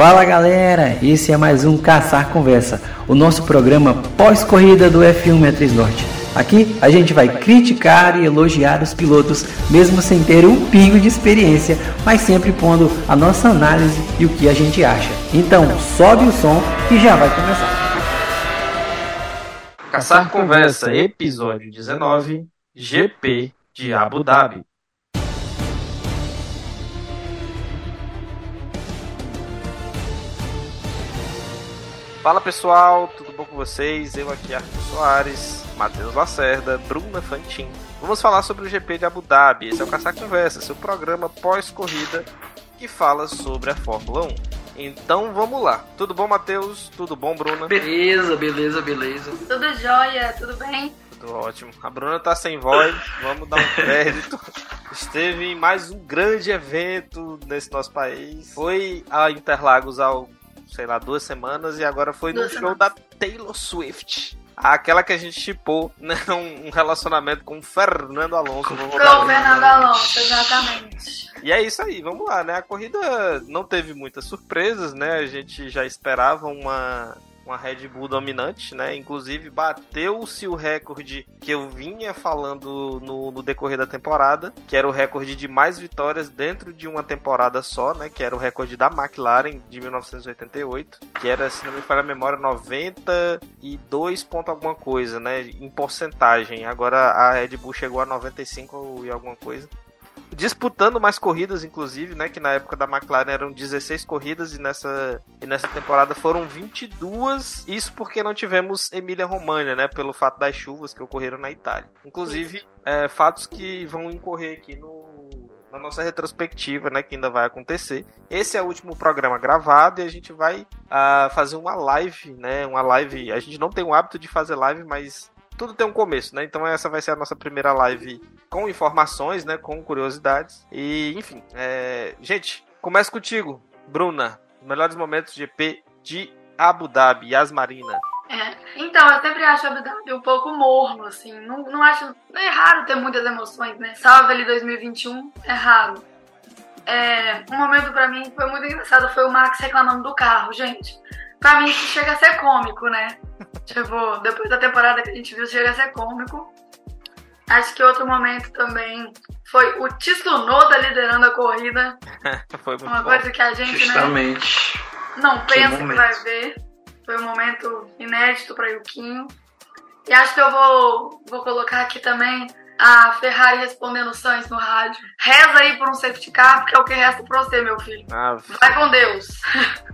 Fala galera, esse é mais um Caçar Conversa, o nosso programa pós-corrida do F1 Matriz Norte. Aqui a gente vai criticar e elogiar os pilotos, mesmo sem ter um pingo de experiência, mas sempre pondo a nossa análise e o que a gente acha. Então sobe o som e já vai começar. Caçar Conversa, episódio 19, GP de Abu Dhabi. Fala pessoal, tudo bom com vocês? Eu aqui, Arthur Soares, Matheus Lacerda, Bruna Fantin. Vamos falar sobre o GP de Abu Dhabi. Esse é o Caçar Conversa, seu programa pós-corrida que fala sobre a Fórmula 1. Então vamos lá. Tudo bom, Matheus? Tudo bom, Bruna? Beleza, beleza, beleza. Tudo jóia, tudo bem? Tudo ótimo. A Bruna tá sem voz, vamos dar um crédito. Esteve em mais um grande evento nesse nosso país. Foi a Interlagos ao sei lá, duas semanas e agora foi no show da Taylor Swift. Aquela que a gente chipou, né? Um relacionamento com o Fernando Alonso. Com o Fernando Alonso, exatamente. E é isso aí, vamos lá, né? A corrida não teve muitas surpresas, né? A gente já esperava uma, uma Red Bull dominante, né? Inclusive bateu-se o recorde que eu vinha falando no, no, decorrer da temporada, que era o recorde de mais vitórias dentro de uma temporada só, né? Que era o recorde da McLaren de 1988, que era, se não me falha a memória, 92 ponto alguma coisa, né? Em porcentagem. Agora a Red Bull chegou a 95 e alguma coisa disputando mais corridas, inclusive, né? Que na época da McLaren eram 16 corridas e nessa, e nessa temporada foram 22. Isso porque não tivemos Emília Romagna, né? Pelo fato das chuvas que ocorreram na Itália. Inclusive, é, fatos que vão incorrer aqui no, na nossa retrospectiva, né, que ainda vai acontecer. Esse é o último programa gravado e a gente vai uh, fazer uma live, né, uma live. A gente não tem o hábito de fazer live, mas tudo tem um começo, né? Então essa vai ser a nossa primeira live com informações, né? Com curiosidades. E, enfim, é... gente, começa contigo, Bruna. Melhores momentos GP de Abu Dhabi, Yasmarina. É, então, eu sempre acho Abu Dhabi um pouco morno, assim. Não, não acho. É raro ter muitas emoções, né? Salve ali 2021, é raro. É, um momento para mim foi muito engraçado foi o Max reclamando do carro, gente. Pra mim isso chega a ser cômico, né? tipo, depois da temporada que a gente viu, chega a ser cômico. Acho que outro momento também foi o Tsunoda liderando a corrida. foi muito Uma bom. coisa que a gente né, Justamente. Né, não pensa que, que vai ver. Foi um momento inédito para Yuquinho. E acho que eu vou, vou colocar aqui também a Ferrari respondendo o Sainz no rádio. Reza aí por um safety car, porque é o que resta pra você, meu filho. Ah, Vai com Deus.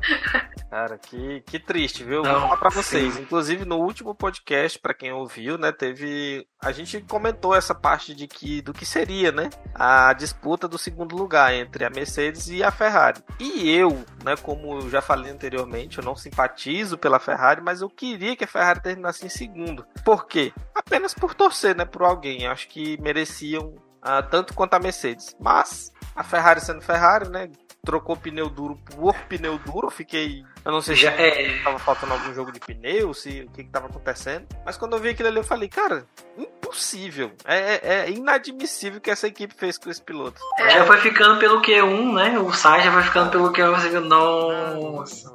Cara, que, que triste, viu? Não, Vou falar pra vocês. Sim. Inclusive, no último podcast, para quem ouviu, né, teve. A gente comentou essa parte de que do que seria, né? A disputa do segundo lugar entre a Mercedes e a Ferrari. E eu, né, como eu já falei anteriormente, eu não simpatizo pela Ferrari, mas eu queria que a Ferrari terminasse em segundo. Por quê? Apenas por torcer, né, por alguém. Eu acho que mereciam uh, tanto quanto a Mercedes. Mas a Ferrari sendo Ferrari, né? Trocou pneu duro por pneu duro. Fiquei. Eu não sei se é... tava faltando algum jogo de pneu, se o que, que tava acontecendo. Mas quando eu vi aquilo ali, eu falei, cara, impossível. É, é, é inadmissível que essa equipe fez com esse piloto. É, já foi ficando pelo Q1, né? O Sainz já foi ficando pelo Q1. Você viu, nossa.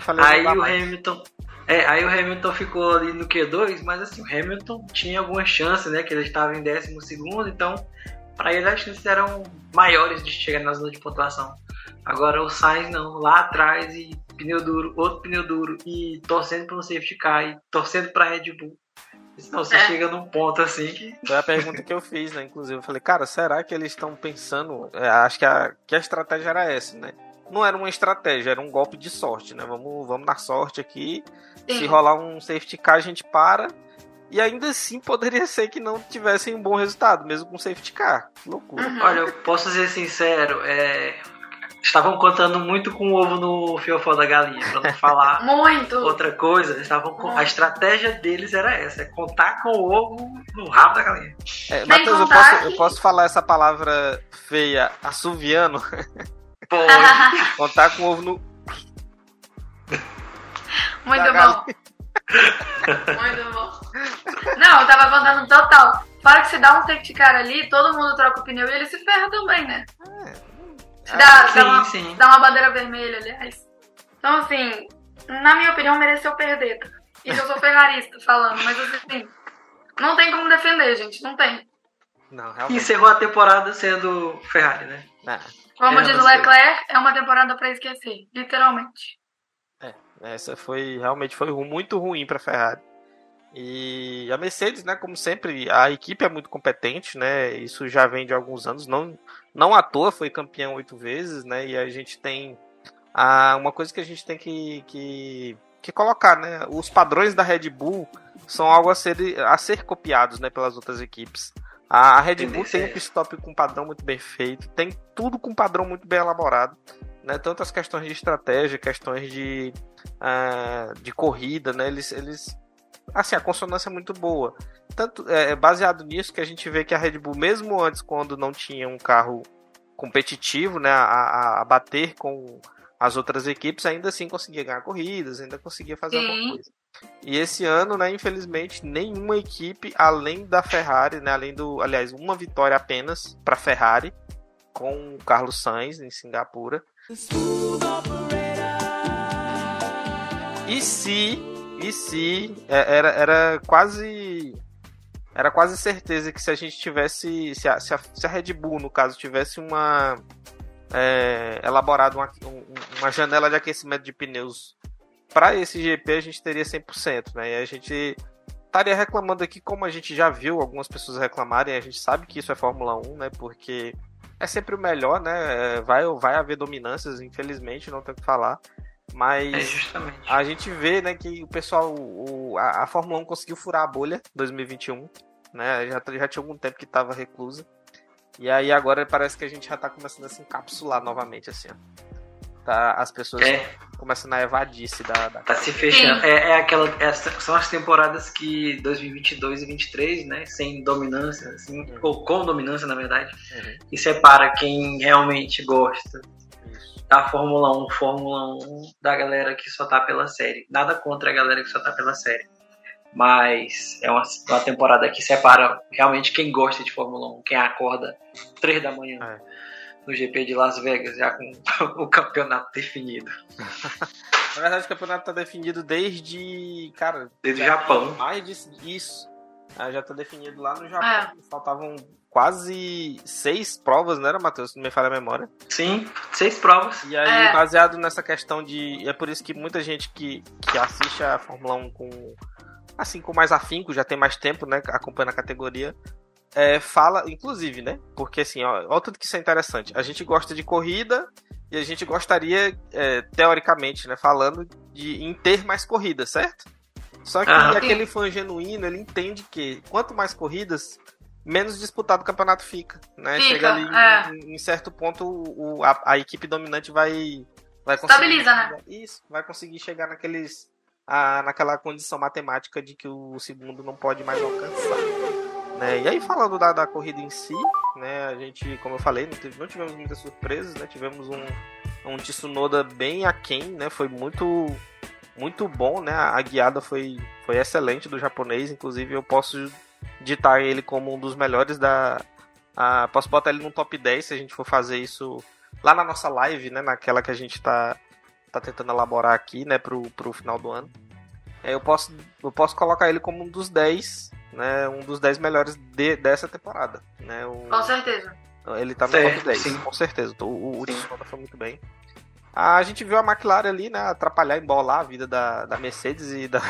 Falei, aí o mais. Hamilton. É, aí o Hamilton ficou ali no Q2, mas assim, o Hamilton tinha algumas chances, né? Que ele estava em décimo segundo, então para ele as chances eram maiores de chegar na zona de pontuação. Agora o Sainz não, lá atrás e pneu duro, outro pneu duro e torcendo para um safety car e torcendo para Red Bull. Senão você é. chega num ponto assim que. Foi a pergunta que eu fiz, né? Inclusive, eu falei, cara, será que eles estão pensando. É, acho que a, que a estratégia era essa, né? Não era uma estratégia, era um golpe de sorte, né? Vamos, vamos na sorte aqui. Sim. Se rolar um safety car, a gente para. E ainda assim poderia ser que não tivessem um bom resultado, mesmo com safety car. Que loucura. Uhum. Olha, eu posso ser sincero, é... estavam contando muito com o ovo no fiofó da galinha, pra não falar muito. outra coisa. Estavam com... A estratégia deles era essa, é contar com o ovo no rabo da galinha. É, Matheus, eu posso, eu posso falar essa palavra feia, assoviano? Pode. contar com o ovo no... Muito bom. Muito bom. Não, eu tava contando total. Fora que você dá um safety car ali, todo mundo troca o pneu e ele se ferra também, né? É. Dá, sim, dá, uma, sim. dá uma bandeira vermelha, aliás. Então, assim, na minha opinião, mereceu perder. Isso eu sou ferrarista falando, mas assim, não tem como defender, gente, não tem. Não, realmente. Encerrou a temporada sendo Ferrari, né? É. Como é, diz o Leclerc, é uma temporada para esquecer, literalmente. Essa foi realmente foi muito ruim para Ferrari. E a Mercedes, né, como sempre, a equipe é muito competente, né? Isso já vem de alguns anos, não não à toa foi campeão oito vezes, né? E a gente tem a, uma coisa que a gente tem que, que, que colocar, né? Os padrões da Red Bull são algo a ser, a ser copiados, né, pelas outras equipes. A Red Bull tem um pit stop com padrão muito bem feito, tem tudo com padrão muito bem elaborado. Né, tanto as questões de estratégia, questões de, uh, de corrida, né, eles, eles assim, a consonância é muito boa. Tanto é, é baseado nisso que a gente vê que a Red Bull, mesmo antes, quando não tinha um carro competitivo, né, a, a, a bater com as outras equipes, ainda assim conseguia ganhar corridas, ainda conseguia fazer Sim. alguma coisa. E esse ano, né, infelizmente, nenhuma equipe, além da Ferrari, né, além do, aliás, uma vitória apenas para Ferrari com o Carlos Sainz em Singapura. E se, e se é, era, era quase era quase certeza que se a gente tivesse, se a, se a, se a Red Bull no caso tivesse uma é, elaborado uma, uma janela de aquecimento de pneus para esse GP a gente teria 100%, né? E a gente estaria reclamando aqui, como a gente já viu algumas pessoas reclamarem, a gente sabe que isso é Fórmula 1, né? Porque é sempre o melhor, né? É, vai, vai haver dominâncias, infelizmente, não tem o que falar. Mas é a gente vê, né, que o pessoal, o, a, a, Fórmula 1 conseguiu furar a bolha 2021, né? Já, já tinha algum tempo que estava reclusa. E aí agora parece que a gente já está começando a se encapsular novamente, assim, ó. Tá, as pessoas é. começando a evadir-se da, da, Tá se fechando. É, é aquela, é, são as temporadas que 2022 e 2023, né? Sem dominância, assim, uhum. ou com dominância, na verdade, uhum. e separa quem realmente gosta Isso. da Fórmula 1, Fórmula 1, da galera que só tá pela série. Nada contra a galera que só tá pela série. Mas é uma, uma temporada que separa realmente quem gosta de Fórmula 1, quem acorda 3 da manhã. É no GP de Las Vegas, já com o campeonato definido. Na verdade, o campeonato está definido desde. Cara. Desde o Japão. Mais disso. Ah, já está definido lá no Japão. É. Faltavam quase seis provas, não era, Matheus? Não me falha a memória. Sim, seis provas. E aí, é. baseado nessa questão de. É por isso que muita gente que, que assiste a Fórmula 1 com. Assim, com mais afinco, já tem mais tempo, né? Acompanhando a categoria é, fala, inclusive, né? Porque assim, ó, olha tudo que isso é interessante. A gente gosta de corrida e a gente gostaria, é, teoricamente, né, falando, de em ter mais corridas, certo? Só que ah, aquele fã genuíno, ele entende que quanto mais corridas, menos disputado o campeonato fica, né? Fica, Chega ali é. em, em, certo ponto o, a, a, equipe dominante vai vai conseguir Estabiliza, né? Isso, vai conseguir chegar naqueles a, naquela condição matemática de que o segundo não pode mais alcançar. Né? E aí, falando da, da corrida em si, né, a gente, como eu falei, não, teve, não tivemos muitas surpresas, né? Tivemos um, um Tsunoda bem aquém, né? Foi muito muito bom, né? A guiada foi, foi excelente do japonês, inclusive eu posso ditar ele como um dos melhores da. A, posso botar ele no top 10 se a gente for fazer isso lá na nossa live, né? Naquela que a gente tá, tá tentando elaborar aqui, né? Pro, pro final do ano. É, eu, posso, eu posso colocar ele como um dos 10 né, um dos 10 melhores de, dessa temporada. Né, o, com certeza. Ele tá no certo, top 10, sim. com certeza. O, o Tsunoda foi muito bem. A gente viu a McLaren ali, né, atrapalhar, embolar a vida da, da Mercedes e da...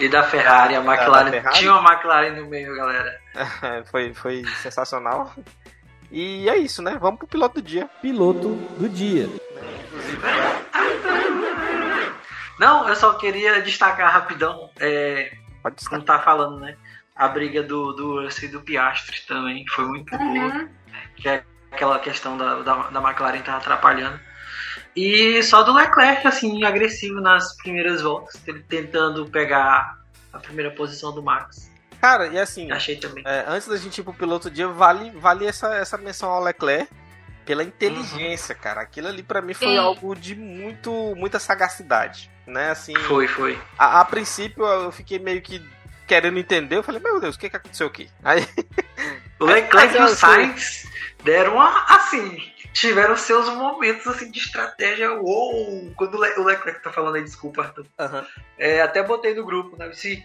E da Ferrari, a McLaren. Ferrari. Tinha uma McLaren no meio, galera. foi, foi sensacional. E é isso, né? Vamos pro piloto do dia. Piloto do dia. Não, eu só queria destacar rapidão. É, Pode como tá falando, né? A briga do, do Russell e do Piastri também foi muito uhum. boa. Que é aquela questão da, da, da McLaren tá atrapalhando. E só do Leclerc, assim, agressivo nas primeiras voltas, ele tentando pegar a primeira posição do Max. Cara, e assim, achei também. É, antes da gente ir pro piloto dia, vale, vale essa, essa menção ao Leclerc pela inteligência, uhum. cara. Aquilo ali para mim foi Sim. algo de muito muita sagacidade, né? Assim, foi, foi. A, a princípio eu fiquei meio que querendo entender, eu falei, meu Deus, o que, que aconteceu aqui? Aí. O Leclerc e o Sainz deram uma, assim, tiveram seus momentos assim de estratégia. Uou! Quando o Leclerc tá falando aí, desculpa, Arthur. Uhum. É, até botei no grupo, né? Disse,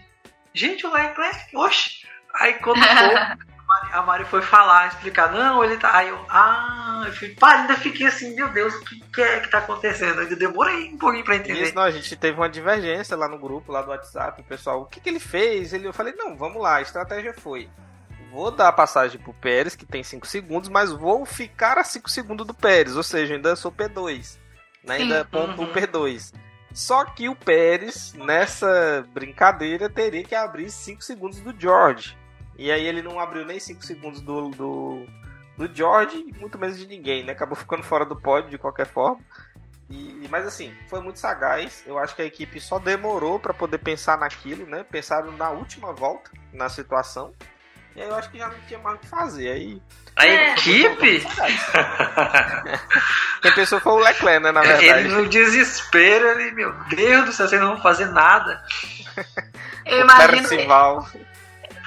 gente, o Leclerc, oxe! Aí quando for, a Mari foi falar, explicar, não, ele tá. Aí eu, ah, eu fui, pá, ainda fiquei assim, meu Deus, o que, que é que tá acontecendo? Ainda demorei um pouquinho pra entender. Isso, não, a gente teve uma divergência lá no grupo, lá do WhatsApp, o pessoal, o que, que ele fez? Ele, eu falei, não, vamos lá, a estratégia foi. Vou dar a passagem pro Pérez, que tem 5 segundos, mas vou ficar a 5 segundos do Pérez, ou seja, ainda sou P2. Né? Ainda ponto uhum. P2. Só que o Pérez, nessa brincadeira, teria que abrir 5 segundos do George. E aí ele não abriu nem 5 segundos do, do, do George, muito menos de ninguém, né? Acabou ficando fora do pódio de qualquer forma. E, mas assim, foi muito sagaz. Eu acho que a equipe só demorou para poder pensar naquilo, né? Pensaram na última volta, na situação. E aí eu acho que já não tinha mais o que fazer. Aí. A é. equipe? Quem pensou foi o Leclerc, né? Na verdade. Ele no desespero, ele, meu Deus do céu, vocês não vão fazer nada. Eu imagino.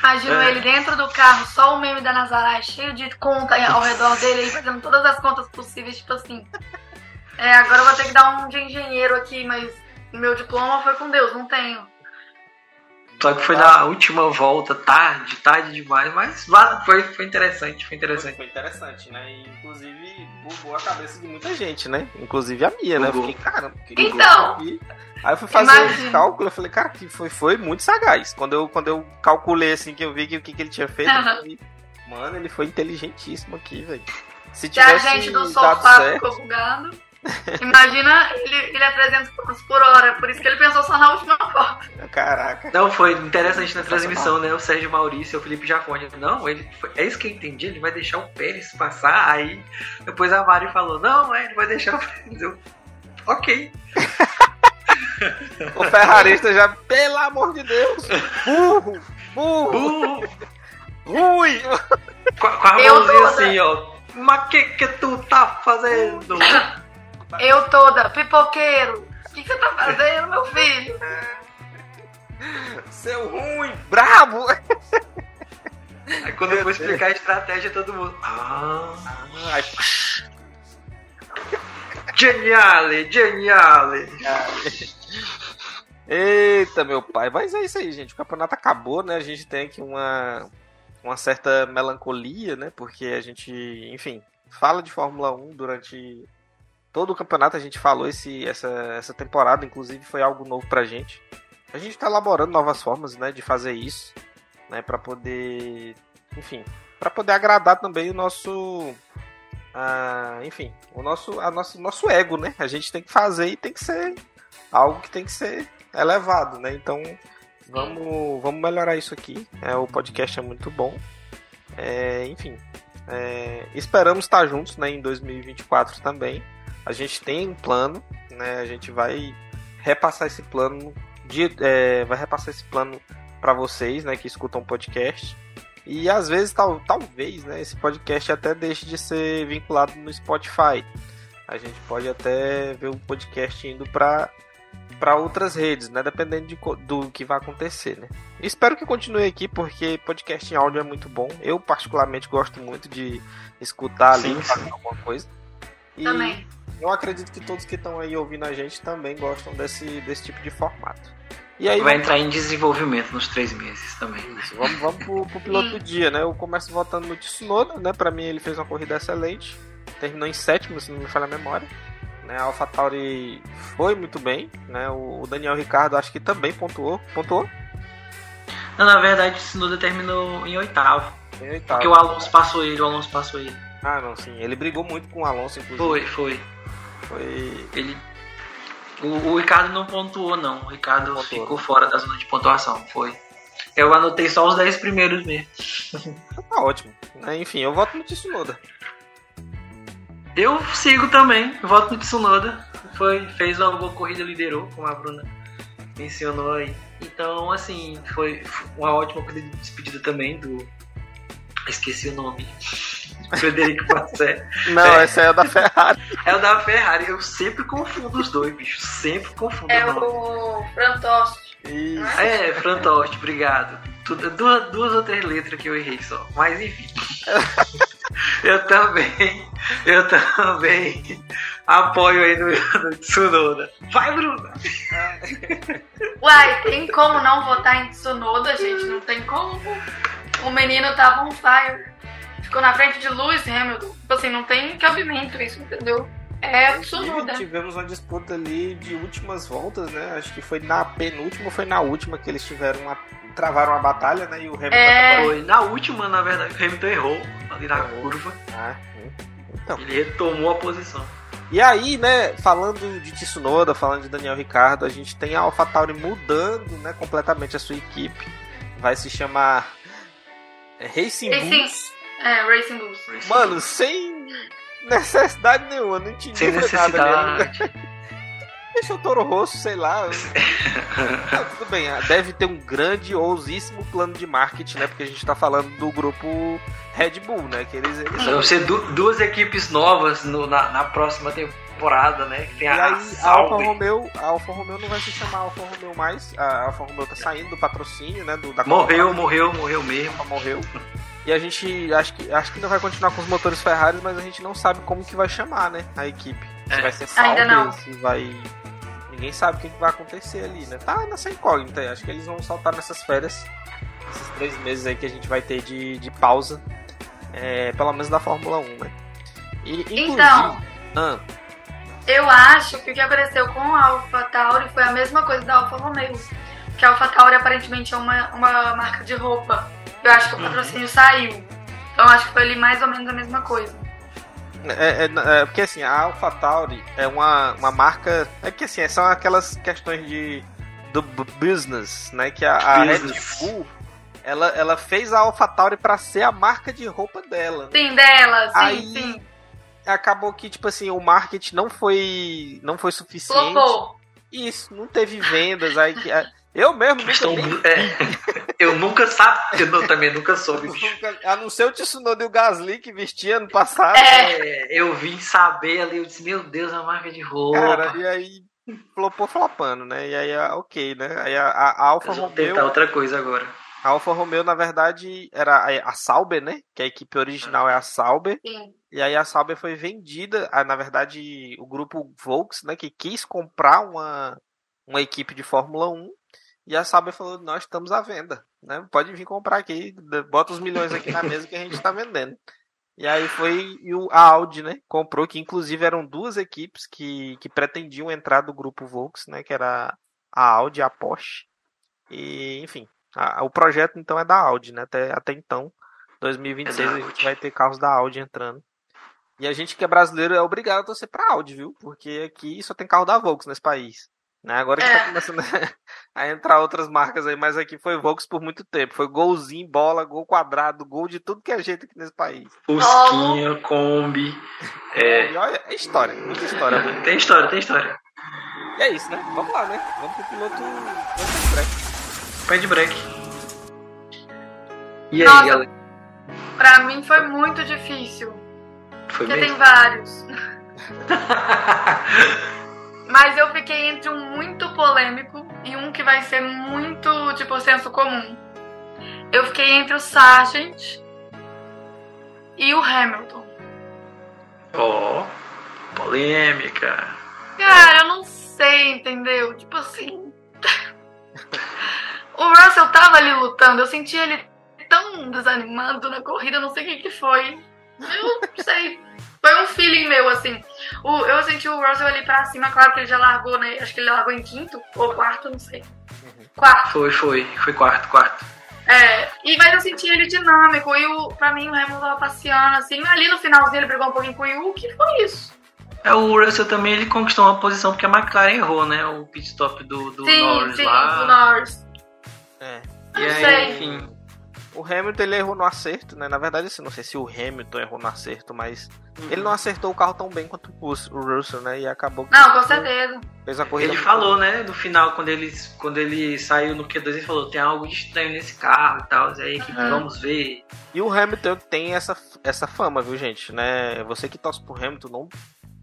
Imagino é. ele dentro do carro, só o meme da Nazaré, cheio de conta ao redor dele, aí fazendo todas as contas possíveis, tipo assim. É, agora eu vou ter que dar um de engenheiro aqui, mas meu diploma foi com Deus, não tenho. Só que foi na última volta, tarde, tarde demais, mas foi, foi interessante, foi interessante. Foi, interessante, né? E, inclusive bugou a cabeça de muita gente, né? Inclusive a minha, né? Fiquei, caramba, que então, Aí eu fui fazer Imagina. um cálculo, eu falei, cara, que foi, foi muito sagaz. Quando eu, quando eu calculei assim, que eu vi que, o que, que ele tinha feito, uhum. falei, mano, ele foi inteligentíssimo aqui, velho. Se tivesse a gente do sofá certo, ficou bugado. Imagina ele, ele a 300 km por hora, por isso que ele pensou só na última volta. Caraca. Não, foi interessante na transmissão, né? O Sérgio Maurício e o Felipe Jafone. Não, ele foi, é isso que eu entendi, ele vai deixar o Pérez passar. Aí depois a Mari falou: Não, é, ele vai deixar o Pérez. Eu, ok. o ferrarista já, pelo amor de Deus, burro, burro, burro. Ui! Com, com a mãozinha assim, ó. Mas que que tu tá fazendo? Eu toda, pipoqueiro. O que, você tá fazendo, meu filho? Seu ruim, brabo! Aí quando eu vou explicar a estratégia, todo mundo. Ah. Ai. Geniale, geniale. Eita, meu pai. Mas é isso aí, gente. O campeonato acabou, né? A gente tem aqui uma, uma certa melancolia, né? Porque a gente, enfim, fala de Fórmula 1 durante todo o campeonato. A gente falou esse, essa, essa temporada, inclusive, foi algo novo pra gente. A gente tá elaborando novas formas, né? De fazer isso, né? Pra poder, enfim, para poder agradar também o nosso enfim, o nosso, a nosso, nosso ego, né? A gente tem que fazer e tem que ser algo que tem que ser elevado, né? Então, vamos, vamos melhorar isso aqui. É, o podcast é muito bom. É, enfim, é, esperamos estar juntos né, em 2024 também. A gente tem um plano, né? A gente vai repassar esse plano, de, é, vai repassar esse plano para vocês, né, que escutam o podcast. E às vezes, tal, talvez, né, esse podcast até deixe de ser vinculado no Spotify. A gente pode até ver o podcast indo para para outras redes, né, dependendo de, do que vai acontecer, né. Espero que continue aqui porque podcast em áudio é muito bom. Eu particularmente gosto muito de escutar ali, fazer alguma coisa. E também. Eu acredito que todos que estão aí ouvindo a gente também gostam desse, desse tipo de formato. E aí vai entrar em desenvolvimento nos três meses também. Isso, vamos, vamos pro, pro piloto do dia, né? Eu começo votando no Tsunoda, né? Pra mim ele fez uma corrida excelente. Terminou em sétimo, se não me falha a memória. Né? A AlphaTauri foi muito bem, né? O Daniel Ricardo acho que também pontuou. Pontuou? Não, na verdade o Tsunoda terminou em oitavo. Em oitavo. Porque o Alonso passou ele, o Alonso passou ele. Ah, não, sim. Ele brigou muito com o Alonso, inclusive. Foi, foi. Foi. Ele o, o Ricardo não pontuou, não. O Ricardo pontuou. ficou fora da zona de pontuação. Foi. Eu anotei só os 10 primeiros mesmo. Tá ótimo. Enfim, eu voto no Tsunoda. Eu sigo também, voto no Tsunoda. Foi, fez uma boa corrida, liderou, como a Bruna mencionou aí. Então, assim, foi uma ótima corrida de despedida também do. Esqueci o nome. Frederico Bassé. Não, é. esse é o da Ferrari. É o da Ferrari. Eu sempre confundo os dois, bicho. Sempre confundo. É o Frantost. Isso. É, Frantost, obrigado. Duas, duas ou três letras que eu errei só. Mas enfim. Eu também, eu também apoio aí no, no Tsunoda. Vai, Bruna! Uai, tem como não votar em Tsunoda, gente? Não tem como. O menino tava on fire. Ficou na frente de Lewis Hamilton. Tipo assim, não tem cabimento isso, entendeu? É Tsunoda. Tivemos uma disputa ali de últimas voltas, né? Acho que foi na penúltima ou foi na última que eles tiveram uma. travaram uma batalha, né? E o Hamilton É. acabou- Foi na última, na verdade, o Hamilton errou ali na Errou. curva. Ah, então. Ele retomou a posição. E aí, né, falando de Tsunoda, falando de Daniel Ricardo, a gente tem a AlphaTauri mudando, né, completamente a sua equipe. Vai se chamar Racing Racing. Bulls. É, Racing Bulls. Mano, sem necessidade nenhuma, não entendi Sem foi nada necessidade. Deixa o Toro Rosso, sei lá. Ah, tudo bem, deve ter um grandiosíssimo plano de marketing, né, porque a gente tá falando do grupo Red Bull, né, que eles... eles Vão ser du- duas equipes novas no- na, na próxima temporada, né? Que tem E a, aí, a Alfa. Romeo, a Alfa Romeo não vai se chamar Alfa Romeo mais. A Alfa Romeo tá saindo do patrocínio, né? Do, da Morreu, morreu, morreu mesmo. Morreu. E a gente acho que, acho que ainda vai continuar com os motores Ferrari, mas a gente não sabe como que vai chamar, né? A equipe. Se É. vai ser Ainda Sauber, não. se vai. Ninguém sabe o que que vai acontecer ali, né? Tá nessa incógnita aí. Acho que eles vão soltar nessas férias. Esses três meses aí que a gente vai ter de, de pausa. É, pelo menos da Fórmula 1, né? E. Então, Ah, eu acho que o que aconteceu com a Alpha Tauri foi a mesma coisa da Alfa Romeo. Que a Alpha Tauri aparentemente é uma, uma marca de roupa. Eu acho que o Uhum. patrocínio saiu. Então acho que foi ali mais ou menos a mesma coisa. É, é- é, porque assim, a AlphaTauri é uma, uma marca. É que assim, são aquelas questões de do bu- business, né? Que a, a Red. Bull ela, ela fez a AlphaTauri pra ser a marca de roupa dela. né? Sim, dela, sim, Aí- sim. Acabou que, tipo assim, o marketing não foi não foi suficiente. Flopou. Isso, não teve vendas. Aí que, eu mesmo nunca, é, eu nunca sabia, eu também nunca soube. nunca- a não ser o Tsunoda e o Gasly que vestia ano passado. É, eu vim saber ali, eu disse, meu Deus, a marca de roupa. Cara, e aí flopou flopando, né? E aí, a- ok, né? Aí a, a, Alfa Romeo, tentar outra coisa agora. a Alfa Romeo, na verdade, era a, a Sauber, né? Que a equipe original é a Sauber. Sim. E aí a Sauber foi vendida, a, na verdade, o grupo Volks, né? Que quis comprar uma, uma equipe de Fórmula 1. E a Sauber falou, nós estamos à venda, né? Pode vir comprar aqui, bota os milhões aqui na mesa que a gente está vendendo. E aí foi e o, a Audi, né? Comprou, que inclusive eram duas equipes que, que pretendiam entrar do grupo Volks, né? Que era a Audi e a Porsche. E, enfim, a- o projeto então é da Audi, né? Até, até então, 2026, É a gente vai ter carros da Audi entrando. E a gente que é brasileiro é obrigado a torcer pra Audi, viu? Porque aqui só tem carro da Volks nesse país. Né? Agora que É. tá começando a entrar outras marcas aí, mas aqui foi Volks por muito tempo. Foi golzinho, bola, gol quadrado, gol de tudo que é jeito aqui nesse país. Fusquinha, Kombi. É, E olha, é história, muita história. né? tem história, tem história. E é isso, né? Vamos lá, né? Vamos pro piloto. Vamos pro break. Pé de break. E aí, Nossa. galera? Pra mim foi muito difícil. Foi Porque tem mesmo? vários. Mas eu fiquei entre um muito polêmico e um que vai ser muito, tipo, senso comum. Eu fiquei entre o Sargent e o Hamilton. Ó, polêmica. Cara, eu não sei, entendeu? Tipo assim. o Russell tava ali lutando, eu senti ele tão desanimado na corrida, não sei o que, que foi. Eu não sei. Foi um feeling meu, assim. O, eu senti o Russell ali pra cima, claro que ele já largou, né? Acho que ele largou em quinto ou quarto, não sei. Quarto. Foi, foi. Foi quarto, quarto. É, e, mas eu senti ele dinâmico e o, pra mim o Hamilton tava passeando, assim. Ali no finalzinho ele brigou um pouquinho com o Yuki e foi isso. É, o Russell também ele conquistou uma posição porque a McLaren errou, né? O pit stop do, do sim, Norris sim, lá. do Norris. É. E Não aí, sei. enfim. O Hamilton ele errou no acerto, né? Na verdade, assim, não sei se o Hamilton errou no acerto, mas ele não acertou o carro tão bem quanto o Rus- o Russell, né? E acabou que Não, com certeza. fez a corrida. Ele falou, né, no final, quando ele, quando ele saiu no Q2, ele falou: tem algo de estranho nesse carro e tal. Aí, a equipe, Uhum. vamos ver. E o Hamilton tem essa, essa fama, viu, gente? Né? Você que torce pro Hamilton, não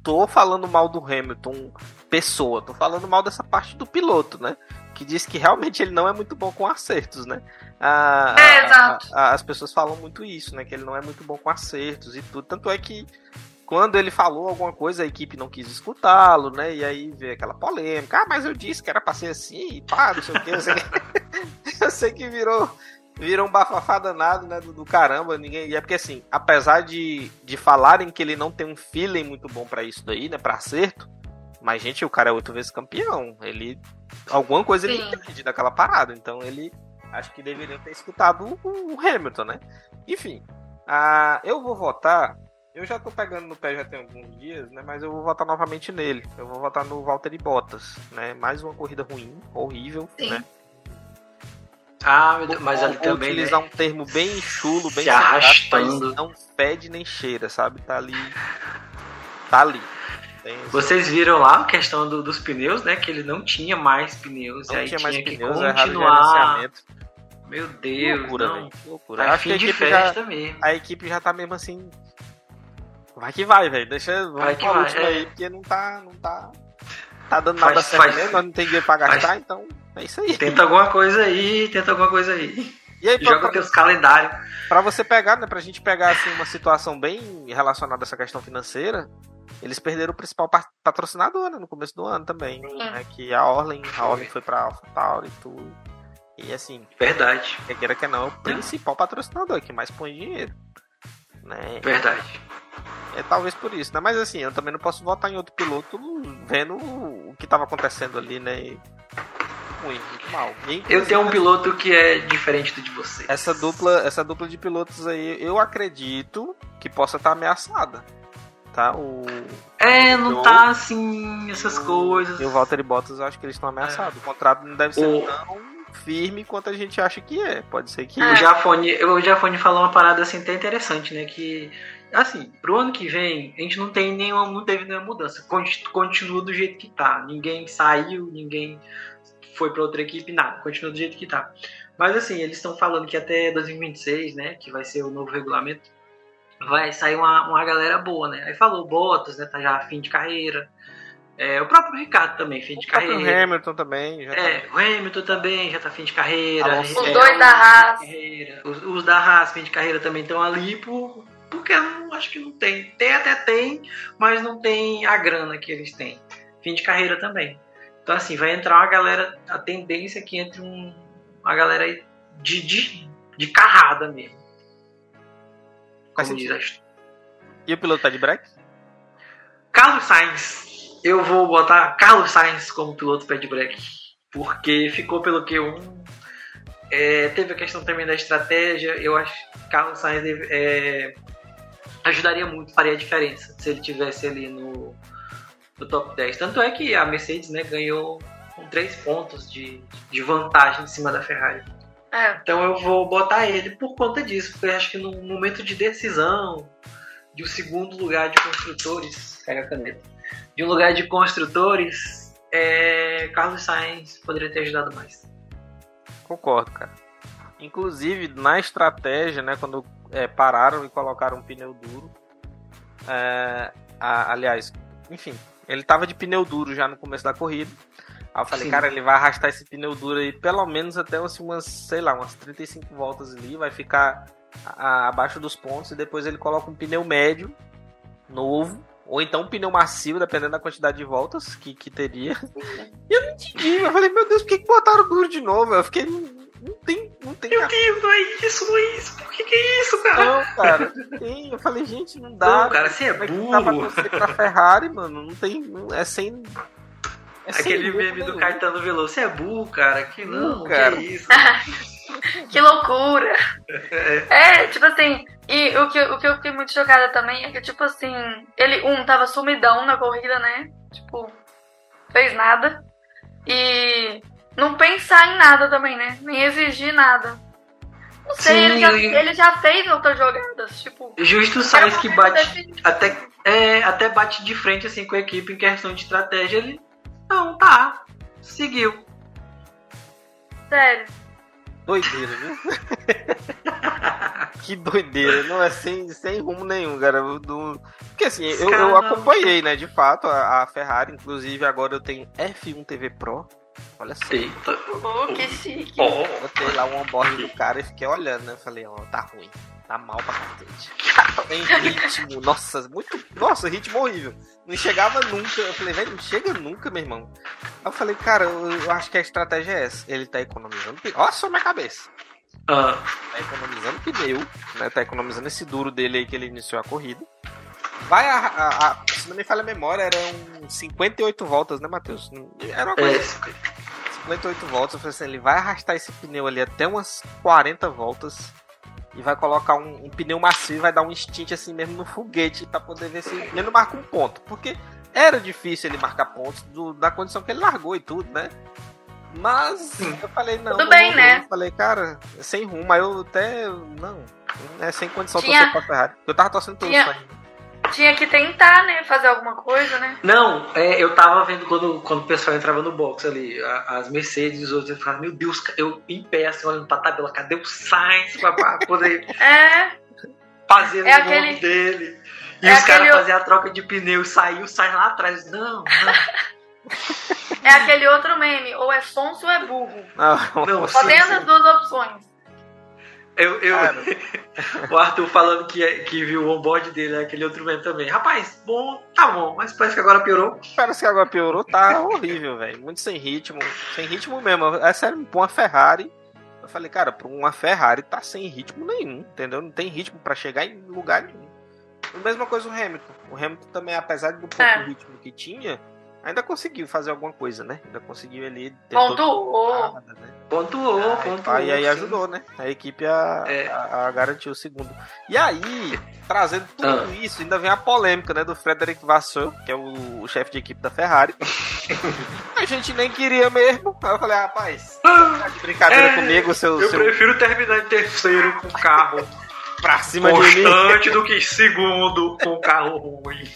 tô falando mal do Hamilton pessoa, tô falando mal dessa parte do piloto, né? Que diz que realmente ele não é muito bom com acertos, né? A, é, exato. A, a, as pessoas falam muito isso, né? Que ele não é muito bom com acertos e tudo. Tanto é que quando ele falou alguma coisa, a equipe não quis escutá-lo, né? E aí veio aquela polêmica. Ah, mas eu disse que era pra ser assim, pá, não sei o que. Eu sei que, eu sei que virou, virou um bafafá danado, né? Do, do, caramba. Ninguém... E é porque assim, apesar de, de falarem que ele não tem um feeling muito bom para isso daí, né? Pra acerto. Mas, gente, o cara é oito vezes campeão. Ele. Alguma coisa Sim. ele entende daquela parada. Então ele. Acho que deveria ter escutado o, o Hamilton, né? Enfim. Uh, eu vou votar eu já tô pegando no pé já tem alguns dias, né? Mas eu vou votar novamente nele. Eu vou votar no Walter Bottas, né? Mais uma corrida ruim, horrível, Sim. né? Ah, mas ali também. utilizar né? um termo bem chulo, bem se arrastando. não fede nem cheira, sabe? Tá ali. Tá ali. Vocês viram lá a questão do, dos pneus, né? Que ele não tinha mais pneus. Não aí tinha, mais que pneus, continuar. Meu Deus, loucura, não. loucura. Acho que a equipe, já, mesmo. a equipe já tá mesmo assim Vai que vai, velho. Deixa. Vamos vai que vai, é. aí, porque não tá. Não tá. Tá dando nada faz, certo faz, mesmo, nós não tem dinheiro pra gastar, faz, então é isso aí. Tenta alguma coisa aí, tenta alguma coisa aí. E aí, Joga pra, teus calendários. Pra você pegar, né? Pra gente pegar assim, uma situação bem relacionada a essa questão financeira, eles perderam o principal patrocinador né, no começo do ano também. Né, que a Orlen, a Orlen foi pra AlphaTauri e tudo. E assim. Verdade. Quer queira que não, é o principal patrocinador que mais põe dinheiro. Né? Verdade. É talvez por isso, né? Mas assim, eu também não posso votar em outro piloto vendo o que estava acontecendo ali, né? Ruim, muito mal. Eu tenho um piloto que é diferente do de você. Essa dupla, essa dupla de pilotos aí, eu acredito que possa estar tá ameaçada. Tá? O, é, não Joe, tá assim, essas coisas. E o Walter e Bottas, eu acho que eles estão ameaçados. É. O contrato não deve ser o... tão firme quanto a gente acha que é. Pode ser que. O Jafone, o Jafone falou uma parada assim até interessante, né? Que assim, pro ano que vem, a gente não tem nenhuma, não teve nenhuma mudança. Continua do jeito que tá. Ninguém saiu, ninguém foi para outra equipe, nada. Continua do jeito que tá. Mas assim, eles estão falando que até 2026, né, que vai ser o novo regulamento, vai sair uma, uma galera boa, né? Aí falou Bottas, né, tá já fim de carreira. É, o próprio Ricardo também, fim de o carreira. O Hamilton também. Já é, tá... o Hamilton também já tá fim de carreira. Os é, dois da Haas. Os, os, da Haas, fim de carreira também estão ali por, porque eu não, acho que não tem. Tem até tem, mas não tem a grana que eles têm. Fim de carreira também. Então, assim, vai entrar uma galera. A tendência é que entre um, uma galera de, de, de carrada mesmo. Como diz E o piloto tá de break? Carlos Sainz. Eu vou botar Carlos Sainz como piloto pé de break. Porque ficou pelo Q1. É, teve a questão também da estratégia. Eu acho que Carlos Sainz é, ajudaria muito, faria a diferença se ele tivesse ali no, no top 10. Tanto é que a Mercedes né, ganhou com 3 pontos de, de vantagem em cima da Ferrari. É. Então eu vou botar ele por conta disso, porque eu acho que no momento de decisão, de um segundo lugar de construtores, pega a caneta, de um lugar de construtores, é, Carlos Sainz poderia ter ajudado mais. Concordo, cara. Inclusive, na estratégia, né, quando é, pararam e colocaram um pneu duro. É, a, aliás, enfim, ele tava de pneu duro já no começo da corrida. Aí eu falei, Sim. cara, ele vai arrastar esse pneu duro aí pelo menos até assim, umas, sei lá, umas 35 voltas ali, vai ficar a, abaixo dos pontos e depois ele coloca um pneu médio, novo, ou então um pneu macio, dependendo da quantidade de voltas que, que teria. E eu não entendi, eu falei, meu Deus, por que, que botaram duro de novo? Eu fiquei não tem, não tem. Meu Deus, não é isso, não é isso. Por que, que é isso, cara? Não, cara. Tem. Eu falei, gente, não dá. Não, cara, você é burro. Dá pra torcer pra Ferrari, mano. Não tem. Não, é sem. É Aquele meme do Caetano Veloso. Você é burro, cara. Que não, cara. que isso. que loucura. É. é, tipo assim. E o que, o que eu fiquei muito chocada também é que, tipo assim, ele, um, tava sumidão na corrida, né? Tipo, fez nada. E não pensar em nada também, né? Nem exigir nada. Não sei, Sim, ele, já, ele já fez outras jogadas, tipo. Justo Sainz que bate. Até, é, até bate de frente assim com a equipe em questão de estratégia. Ele. Não, tá. Seguiu. Sério. doideira, viu? que doideira, não é sem, sem rumo nenhum, cara. Do... Porque assim, eu, eu acompanhei, né, de fato, a, a, Ferrari, inclusive agora eu tenho F1 TV Pro. Olha só. Eita. Oh, que chique. Oh. Botei lá o onboard do cara e fiquei olhando, né? Falei, ó, oh, tá ruim. Tá mal pra cacete. Tem ritmo, nossa, muito. Nossa, ritmo horrível. Não chegava nunca. Eu falei, velho, não chega nunca, meu irmão. Aí eu falei, cara, eu, eu acho que a estratégia é essa. Ele tá economizando. Olha só minha cabeça. Ah. Tá economizando pneu, né? Tá economizando esse duro dele aí que ele iniciou a corrida. Vai a, a, a se não me falha a memória, eram 58 voltas, né, Matheus? Era uma coisa. É. 58 voltas, eu falei assim, ele vai arrastar esse pneu ali até umas 40 voltas e vai colocar um, um, pneu macio e vai dar um instinto assim mesmo no foguete para poder ver se ele marca um ponto. Porque era difícil ele marcar pontos do, da condição que ele largou e tudo, né? Mas eu falei, não. Tudo bem, não, né? Eu falei, cara, é sem rumo. Aí eu até. Não, é sem condição Tinha... torcer pra Ferrari. Eu tava torcendo pelo Tinha... Tinha que tentar, né? Fazer alguma coisa, né? Não, é, eu tava vendo quando, quando o pessoal entrava no box ali, as Mercedes e os outros, eu ficava, meu Deus, eu em pé, assim, olhando pra tabela, cadê o Sainz pra, pra poder é. fazer é o aquele... nome dele? E É os caras faziam a troca de pneu, saiu, sai lá atrás. Não, não. É aquele outro meme, ou é sonso ou é burro. Não, Não, Só sim, tem sim. essas duas opções. Eu, eu, o Arthur falando que, que viu o onboard dele, é aquele outro meme também. Rapaz, bom, tá bom, mas parece que agora piorou. Parece que agora piorou, tá horrível, velho. Muito sem ritmo. Sem ritmo mesmo. É sério, pra uma Ferrari. Eu falei, cara, pra uma Ferrari tá sem ritmo nenhum, entendeu? Não tem ritmo pra chegar em lugar nenhum. A mesma coisa o Hamilton. O Hamilton também, apesar do pouco É. ritmo que tinha, ainda conseguiu fazer alguma coisa, né? Ainda conseguiu ali. Pontuou. Né? Pontuou, pontuou. Aí, aí ajudou, né? A equipe a, É. a, a garantir o segundo. E aí, trazendo tudo Ah. isso, ainda vem a polêmica, né? Do Frederic Vasseur, que é o, o chefe de equipe da Ferrari. a gente nem queria mesmo. Aí eu falei, rapaz, tá de brincadeira É, comigo, seu, Eu seu prefiro terminar em terceiro com carro pra cima de mim. constante do que segundo com carro ruim.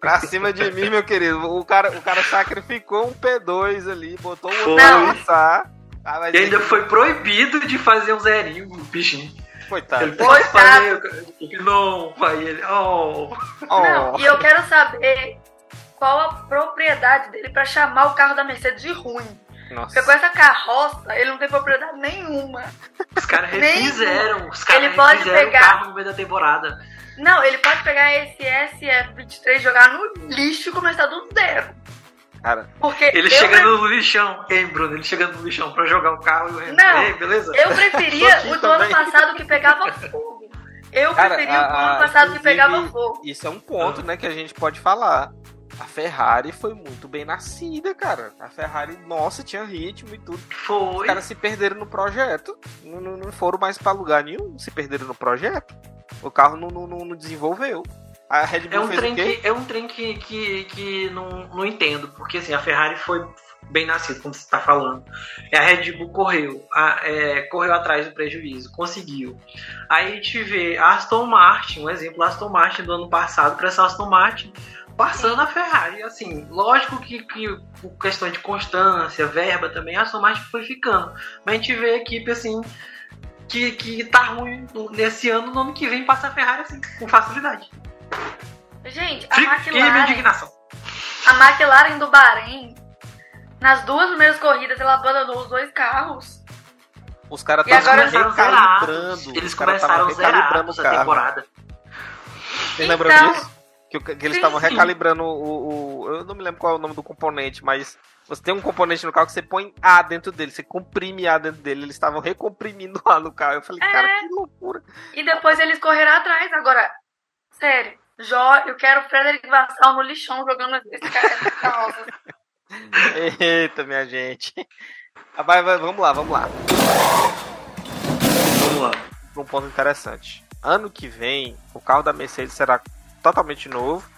Pra cima de mim, meu querido. O cara, o cara sacrificou um P2 ali, botou o outro Não. pra passar. Ah, mas E ainda foi proibido de fazer um zerinho, o bichinho. Coitado. Ele pode fazer. ele Não, vai ele. Oh. Oh. Não, e eu quero saber qual a propriedade dele pra chamar o carro da Mercedes de ruim. Porque com Nossa. essa carroça, ele não tem propriedade nenhuma. Os caras refizeram. Os caras Ele pode refizeram pegar- o carro no meio da temporada. Não, ele pode pegar esse SF23, jogar no lixo e começar do zero. Cara, Porque Ele chegando no lixão. Ei, Bruno, ele chegando no lixão pra jogar o carro e o. Não. Ei, beleza? eu preferia o do ano passado que pegava fogo. Eu Cara, preferia o do a- a- ano passado que pegava fogo. Isso é um ponto, né, que a gente pode falar. A Ferrari foi muito bem nascida, cara. A Ferrari, nossa, tinha ritmo e tudo. Os Foi. caras se perderam no projeto. Não, não- foram mais pra lugar nenhum. Se perderam no projeto. O carro não, não, não- desenvolveu. A Red Bull É um fez trem que, é um trem que, que, que não, não entendo, porque assim, a Ferrari foi bem nascida, como você está falando. E a Red Bull correu, a- é, correu atrás do prejuízo, conseguiu. Aí a gente vê a Aston Martin, um exemplo, a Aston Martin do ano passado para essa Aston Martin passando a Ferrari. Assim, lógico que, que por questão de constância, verba também, a Aston Martin foi ficando. Mas a gente vê a equipe assim. Que, que tá ruim nesse ano, no ano que vem passa a Ferrari assim, com facilidade. Gente, a Fiquei minha McLaren, indignação. a McLaren do Bahrein, nas duas primeiras corridas, ela abandonou os dois carros. Os caras estavam começaram recalibrando. Eles começaram zerados a temporada. Lembram Então, disso? Que, que eles estavam recalibrando o, o- Eu não me lembro qual é o nome do componente, mas você tem um componente no carro que você põe A dentro dele, você comprime A dentro dele. Eles estavam recomprimindo A no carro. Eu falei, É. cara, que loucura. E depois eles correram atrás. Agora, sério, Jó, eu quero o Frederic Vassal no lixão jogando esse cara carroça. Eita, minha gente. Ah, vai, vai, vamos lá, vamos lá. Vamos lá. Um ponto interessante. Ano que vem, o carro da Mercedes será totalmente novo.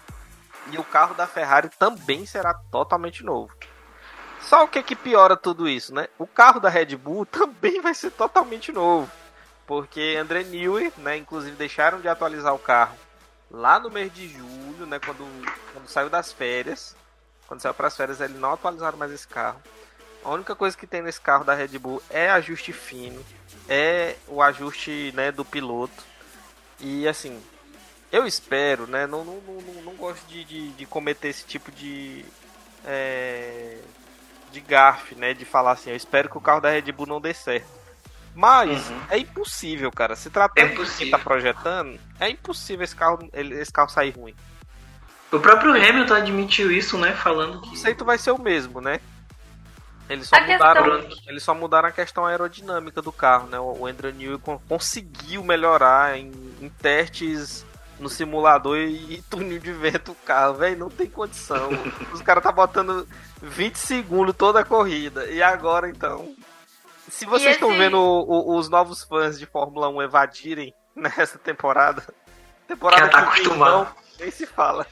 E o carro da Ferrari também será totalmente novo. Só o que que piora tudo isso, né? O carro da Red Bull também vai ser totalmente novo. Porque André Newey, né, inclusive deixaram de atualizar o carro lá no mês de julho, né, quando, quando saiu das férias. Quando saiu para as férias, eles não atualizaram mais esse carro. A única coisa que tem nesse carro da Red Bull é ajuste fino, é o ajuste né, do piloto. E assim, eu espero, né? Não, não, não, não gosto de, de, de, cometer esse tipo de. É, de gafe, né? De falar assim, eu espero que o carro da Red Bull não dê certo. Mas uhum. é impossível, cara. Se tratando é de quem tá projetando, é impossível esse carro, esse carro sair ruim. O próprio Hamilton admitiu isso, né? Falando que. O conceito vai ser o mesmo, né? Eles só, mudaram, questão... eles só mudaram a questão aerodinâmica do carro, né? O Andrew Newey conseguiu melhorar em, em testes no simulador e, e túnel de vento o carro, velho, não tem condição. Os caras tá botando 20 segundos toda a corrida. E agora então. Se vocês estão esse... vendo o, o, os novos fãs de Fórmula 1 evadirem nessa temporada, temporada tá que vem, não, nem se fala.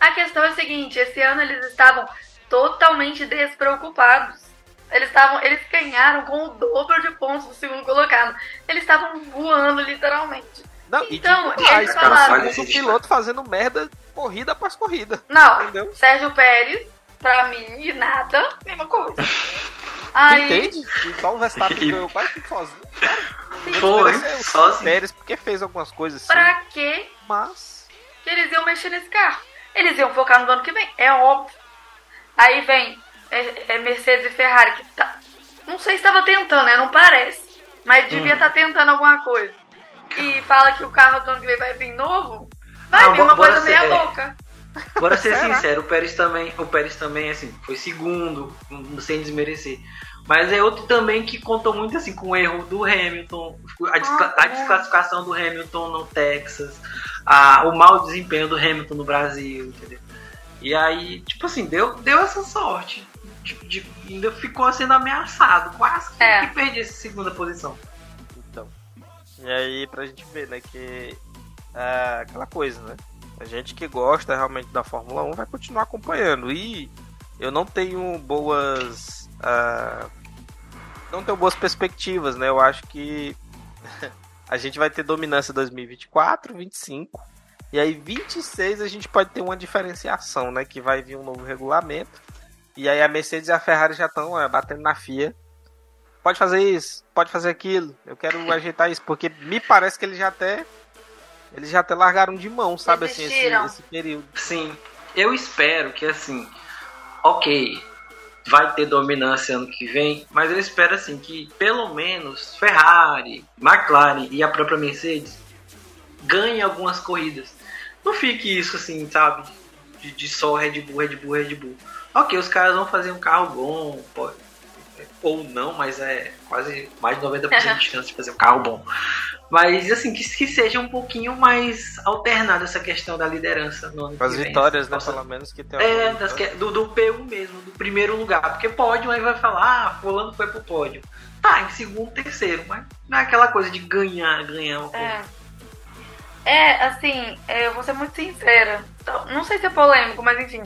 A questão é a seguinte, esse ano eles estavam totalmente despreocupados. Eles estavam, eles ganharam com o dobro de pontos do segundo colocado. Eles estavam voando literalmente. Não, então, e demais, eles falaram, o piloto fazendo merda corrida após corrida. Não, entendeu? Sérgio Pérez, pra mim, nada, mesma coisa. Aí... Entende? Só o Verstappen ganhou quase tudo sozinho. Foi, sozinho. Pérez porque fez algumas coisas assim. Pra quê? Mas... Que eles iam mexer nesse carro. Eles iam focar no ano que vem, é óbvio. Aí vem é, é Mercedes e Ferrari, que tá... Não sei se estava tentando, né? Não parece. Mas devia estar hum. tá tentando alguma coisa e fala que o carro do ano que vem vai vir novo, vai vir uma coisa meia louca. Bora ser sincero, o Pérez também, o Pérez também, assim, foi segundo, sem desmerecer. Mas é outro também que contou muito assim com o erro do Hamilton, a, descla ah, a desclassificação do Hamilton no Texas, a, o mau desempenho do Hamilton no Brasil, entendeu? E aí, tipo assim, deu, deu essa sorte. De, de, ainda ficou sendo ameaçado, quase que, é. que perdi essa segunda posição. E aí pra gente ver, né, que é aquela coisa, né? A gente que gosta realmente da Fórmula 1 vai continuar acompanhando. E eu não tenho boas. Uh, não tenho boas perspectivas, né? Eu acho que a gente vai ter dominância 2024, 25. E aí 26 a gente pode ter uma diferenciação, né? Que vai vir um novo regulamento. E aí a Mercedes e a Ferrari já estão é, batendo na FIA pode fazer isso, pode fazer aquilo, eu quero ajeitar isso, porque me parece que eles já até. Eles já até largaram de mão, sabe assim, esse, esse período. Sim. Eu espero que assim, ok, vai ter dominância ano que vem, mas eu espero assim que pelo menos Ferrari, McLaren e a própria Mercedes ganhem algumas corridas. Não fique isso assim, sabe? De, de só Red Bull, Red Bull, Red Bull. Ok, os caras vão fazer um carro bom, pode, ou não, mas é quase mais de 90% de chance de fazer um carro bom. Mas assim, que, que seja um pouquinho mais alternado essa questão da liderança no ano As vitórias, né? Pelo menos que tem É, das que, do, do P1 mesmo, do primeiro lugar. Porque pódio aí vai falar, ah, fulano foi pro pódio. Tá, em segundo, terceiro, mas não é aquela coisa de ganhar, ganhar uma coisa. É. É, assim, eu vou ser muito sincera. Então, não sei se é polêmico, mas enfim.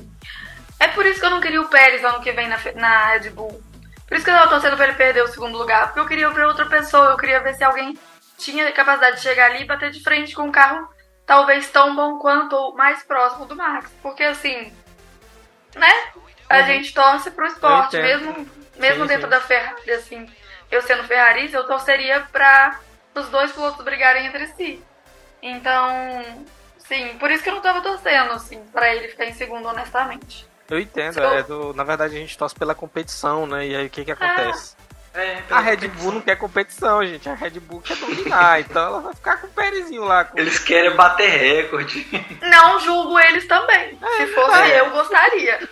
É por isso que eu não queria o Pérez ano que vem na, na Red Bull. Por isso que eu tava torcendo pra ele perder o segundo lugar, porque eu queria ver outra pessoa, eu queria ver se alguém tinha capacidade de chegar ali e bater de frente com um carro talvez tão bom quanto ou mais próximo do Max. Porque assim, né? A uhum. gente torce pro esporte, mesmo, mesmo sim, dentro sim. da Ferrari, assim, eu sendo Ferrari, eu torceria pra os dois pilotos brigarem entre si. Então, sim, por isso que eu não tava torcendo, assim, pra ele ficar em segundo, honestamente. Eu entendo, é do, na verdade a gente torce pela competição, né? E aí o que que acontece? Ah, é, a Red competição. Bull não quer competição, gente. A Red Bull quer dominar, então ela vai ficar com o Perezinho lá. Com... Eles querem bater recorde. Não julgo eles também. É, Se fosse é. eu, gostaria.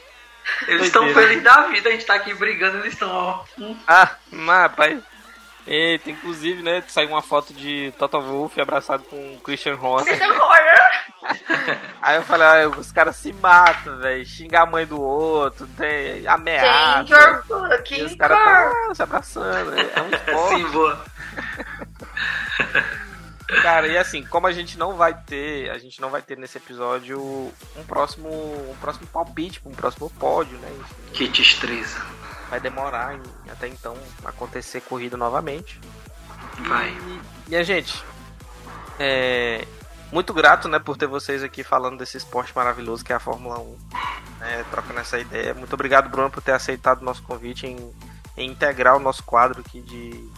Eles estão felizes da vida, a gente tá aqui brigando, eles estão, ó. Ah, mas, rapaz. Eita, inclusive, né, saiu uma foto de Toto Wolff abraçado com Christian Horner. Christian Horner! Aí eu falei, ah, os caras se matam, velho. Xingar a mãe do outro, tem ameaça. Your fucking e os caras estão se abraçando. É um esporte. Sim, boa. Cara, e assim, como a gente não vai ter, a gente não vai ter nesse episódio um próximo, um próximo palpite, um próximo pódio, né? Que destreza vai demorar em, até então acontecer corrida novamente. Vai. E, minha gente, é, muito grato, né, por ter vocês aqui falando desse esporte maravilhoso que é a Fórmula 1. né, trocando essa ideia. Muito obrigado, Bruno, por ter aceitado o nosso convite em, em integrar o nosso quadro aqui de,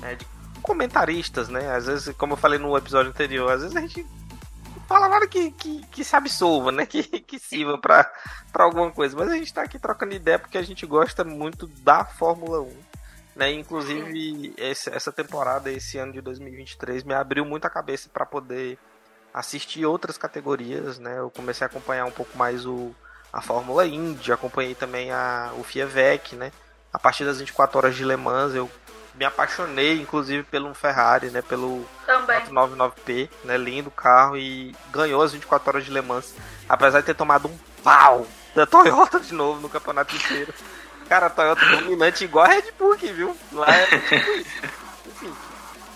né, de comentaristas, né? Às vezes, como eu falei no episódio anterior, às vezes a gente fala nada que, que, que se absolva, né? Que, que sirva pra alguma coisa. Mas a gente tá aqui trocando ideia porque a gente gosta muito da Fórmula 1. Né? Inclusive, esse, essa temporada, esse ano de 2023, me abriu muito a cabeça para poder assistir outras categorias, né? Eu comecei a acompanhar um pouco mais o, a Fórmula Indy, acompanhei também a, o FIA VEC, né? A partir das 24 horas de Le Mans, eu me apaixonei, inclusive, pelo Ferrari, né? Pelo 499P, né? Lindo carro e ganhou as 24 horas de Le Mans, apesar de ter tomado um pau da Toyota de novo no campeonato inteiro. Cara, a Toyota dominante igual a Red Bull aqui, viu? Lá é tipo isso.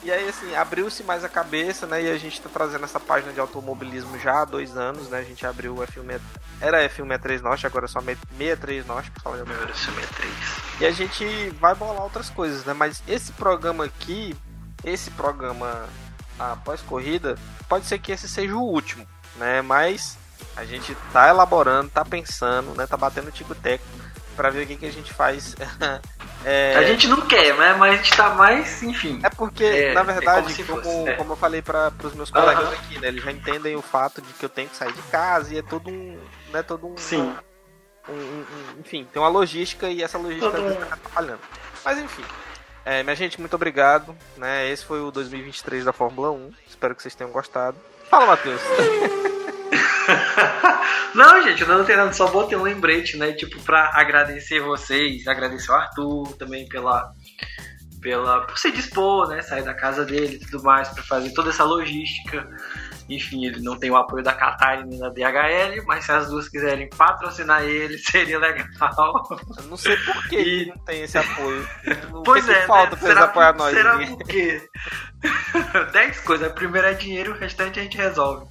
E aí, assim, abriu-se mais a cabeça, né? E a gente tá trazendo essa página de automobilismo já há dois anos, né? A gente abriu o F1... Era F163 Norte, agora é só 63 Norte, pra falar de Agora é 63. E a gente vai bolar outras coisas, né? Mas esse programa aqui, esse programa após corrida, pode ser que esse seja o último, né? Mas a gente tá elaborando, tá pensando, né? Tá batendo tico-teco para ver o que, que a gente faz É... A gente não quer, né? Mas a gente tá mais, enfim. É porque, é, na verdade, é como, como, é. como, eu falei para os meus colegas uhum. aqui, né? Eles já entendem o fato de que eu tenho que sair de casa e é todo um. Né, todo um. Sim. Um, um, um, enfim, tem uma logística e essa logística tá atrapalhando. Mas enfim. É, minha gente, muito obrigado. Né? Esse foi o 2023 da Fórmula 1. Espero que vocês tenham gostado. Fala, Matheus. não, gente, não tenho nada, só botei um lembrete, né? Tipo, pra agradecer vocês, agradecer o Arthur também pela. Pela, por se dispor, né? Sair da casa dele e tudo mais, para fazer toda essa logística. Enfim, ele não tem o apoio da Qatar nem da DHL, mas se as duas quiserem patrocinar ele, seria legal. Eu não sei por que e... não tem esse apoio. O pois que é, que falta né? pra eles apoiar nós? Será por quê? Dez coisas. A primeira é dinheiro, o restante a gente resolve.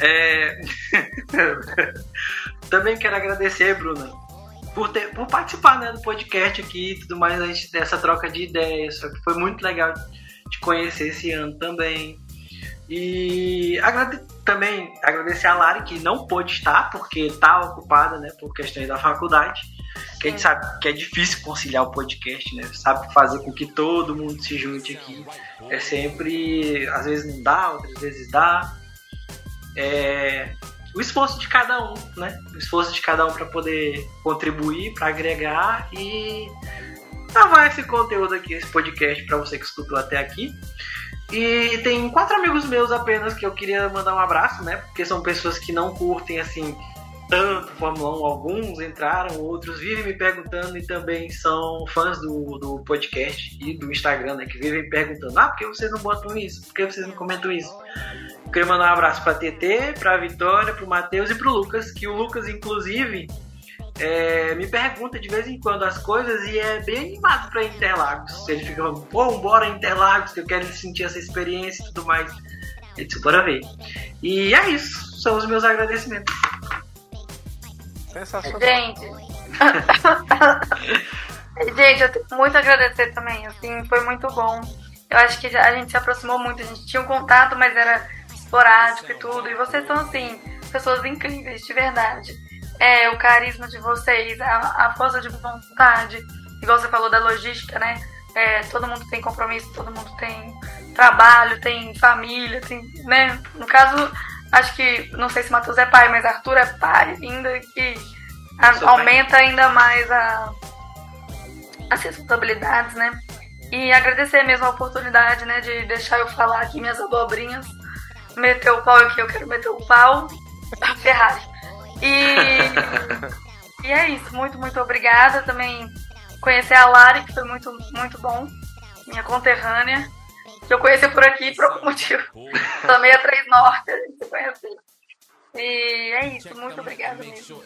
É... Também quero agradecer, Bruna, por, ter, por participar né, do podcast aqui e tudo mais, a gente, dessa troca de ideias. Foi muito legal te conhecer esse ano também. E agrade também agradecer a Lari, que não pôde estar, porque está ocupada né, por questões da faculdade. Que a gente sabe que é difícil conciliar o podcast, né? Sabe fazer com que todo mundo se junte aqui. É sempre. Às vezes não dá, outras vezes dá. É, o esforço de cada um, né? O esforço de cada um para poder contribuir, para agregar e gravar esse conteúdo aqui, esse podcast para você que escutou até aqui. E tem quatro amigos meus apenas que eu queria mandar um abraço, né? Porque são pessoas que não curtem assim tanto Fórmula 1. Alguns entraram, outros vivem me perguntando e também são fãs do, do podcast e do Instagram, né? Que vivem perguntando: ah, por que vocês não botam isso? Por que vocês não comentam isso? Eu queria mandar um abraço pra TT, pra Vitória, pro Matheus e pro Lucas, que o Lucas, inclusive, é, me pergunta de vez em quando as coisas e é bem animado para Interlagos. Ele fica falando, pô, bora Interlagos, que eu quero sentir essa experiência e tudo mais. Eu disse, bora ver. E é isso, são os meus agradecimentos. Sensacional. Gente. gente, eu tenho muito a agradecer também, assim, foi muito bom. Eu acho que a gente se aproximou muito, a gente tinha um contato, mas era esporádico e tudo. E vocês são, assim, pessoas incríveis, de verdade é, o carisma de vocês, a, a força de vontade, igual você falou da logística, né? É, todo mundo tem compromisso, todo mundo tem trabalho, tem família, tem, né? No caso, acho que, não sei se Matheus é pai, mas Arthur é pai ainda, que a, aumenta ainda mais a, as responsabilidades, né? E agradecer mesmo a oportunidade, né, de deixar eu falar aqui minhas abobrinhas, meter o pau aqui, eu quero meter o pau, Ferrari. E, e é isso, muito, muito obrigada. Também conhecer a Lari, que foi muito, muito bom. Minha conterrânea. Que eu conheci por aqui por algum motivo. Também a 3 Norte, a gente se conheceu. E é isso, muito obrigada mesmo.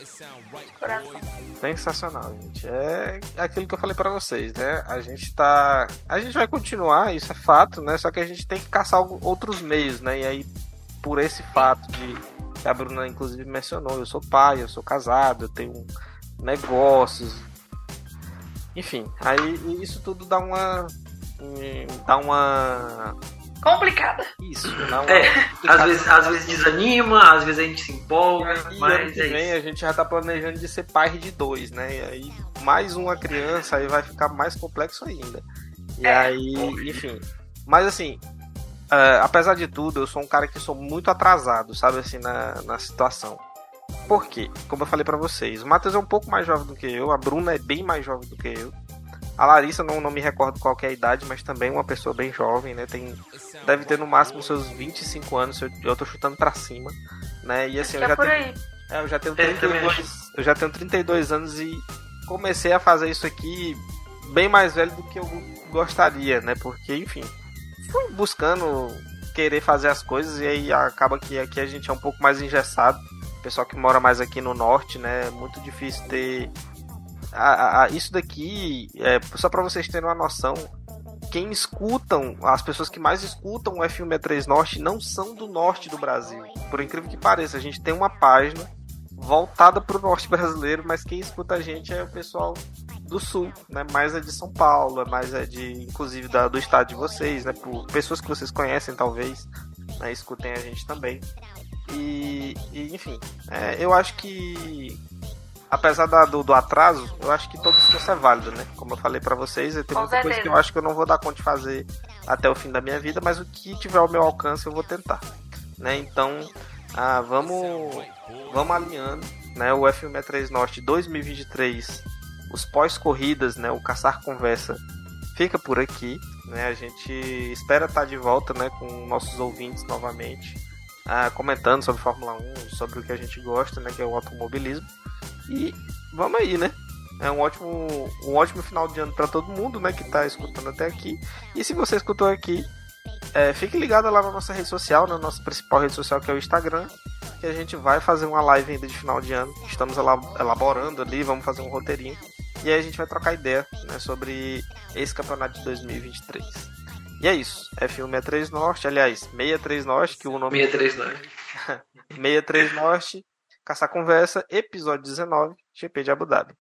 Sensacional, gente. É aquilo que eu falei para vocês, né? A gente tá. A gente vai continuar, isso é fato, né? Só que a gente tem que caçar outros meios, né? E aí, por esse fato de a Bruna inclusive mencionou, eu sou pai, eu sou casado, eu tenho negócios. Enfim, aí isso tudo dá uma dá uma complicada. Isso, não é, às vezes, às vezes desanima, às vezes a gente se empolga, e mas é vem isso. a gente já tá planejando de ser pai de dois, né? E aí mais uma criança aí vai ficar mais complexo ainda. E É, aí, enfim. Mas assim, é, apesar de tudo, eu sou um cara que sou muito atrasado, sabe assim, na, na situação. Por quê? Como eu falei pra vocês, o Matheus é um pouco mais jovem do que eu, a Bruna é bem mais jovem do que eu. A Larissa, não, não me recordo qual que é a idade, mas também é uma pessoa bem jovem, né? Tem, deve ter no máximo seus 25 anos, eu, eu tô chutando pra cima, né? E assim, eu já é por tenho, aí. é, eu já tenho É, também 32, eu já tenho 32 anos e comecei a fazer isso aqui bem mais velho do que eu gostaria, né? Porque, enfim, fui buscando querer fazer as coisas e aí acaba que aqui a gente é um pouco mais engessado. Pessoal que mora mais aqui no norte, né? É muito difícil ter. A- a- isso daqui, é, só para vocês terem uma noção, quem escutam, as pessoas que mais escutam o F163 Norte não são do norte do Brasil. Por incrível que pareça, a gente tem uma página voltada para o norte brasileiro, mas quem escuta a gente é o pessoal do sul, né? Mais é de São Paulo, é mais é de, inclusive, da- do estado de vocês, né? Por pessoas que vocês conhecem, talvez, né? escutem a gente também. E, e, enfim, é, eu acho que apesar da- do, do atraso, eu acho que todo esforço é válido, né? Como eu falei pra vocês, Com muita coisa que eu acho que eu não vou dar conta de fazer até o fim da minha vida, mas o que tiver ao meu alcance eu vou tentar, né? Então, ah, vamos vamos alinhando, né? O F163 Norte 2023, os pós-corridas, né? O Caçar Conversa fica por aqui, né? A gente espera estar de volta, né? Com nossos ouvintes novamente, ah, comentando sobre Fórmula 1, sobre o que a gente gosta, né? Que é o automobilismo. E vamos aí, né? É um ótimo, um ótimo final de ano para todo mundo, né? Que tá escutando até aqui. E se você escutou aqui, é, fique ligado lá na nossa rede social, na nossa principal rede social que é o Instagram, que a gente vai fazer uma live ainda de final de ano. Estamos ela- elaborando ali, vamos fazer um roteirinho. E aí a gente vai trocar ideia né, sobre esse campeonato de 2023. E é isso. F163 Norte, aliás, 63 Norte, que o nome 639. 63 Norte, Caçar Conversa, episódio 19, GP de Abu Dhabi.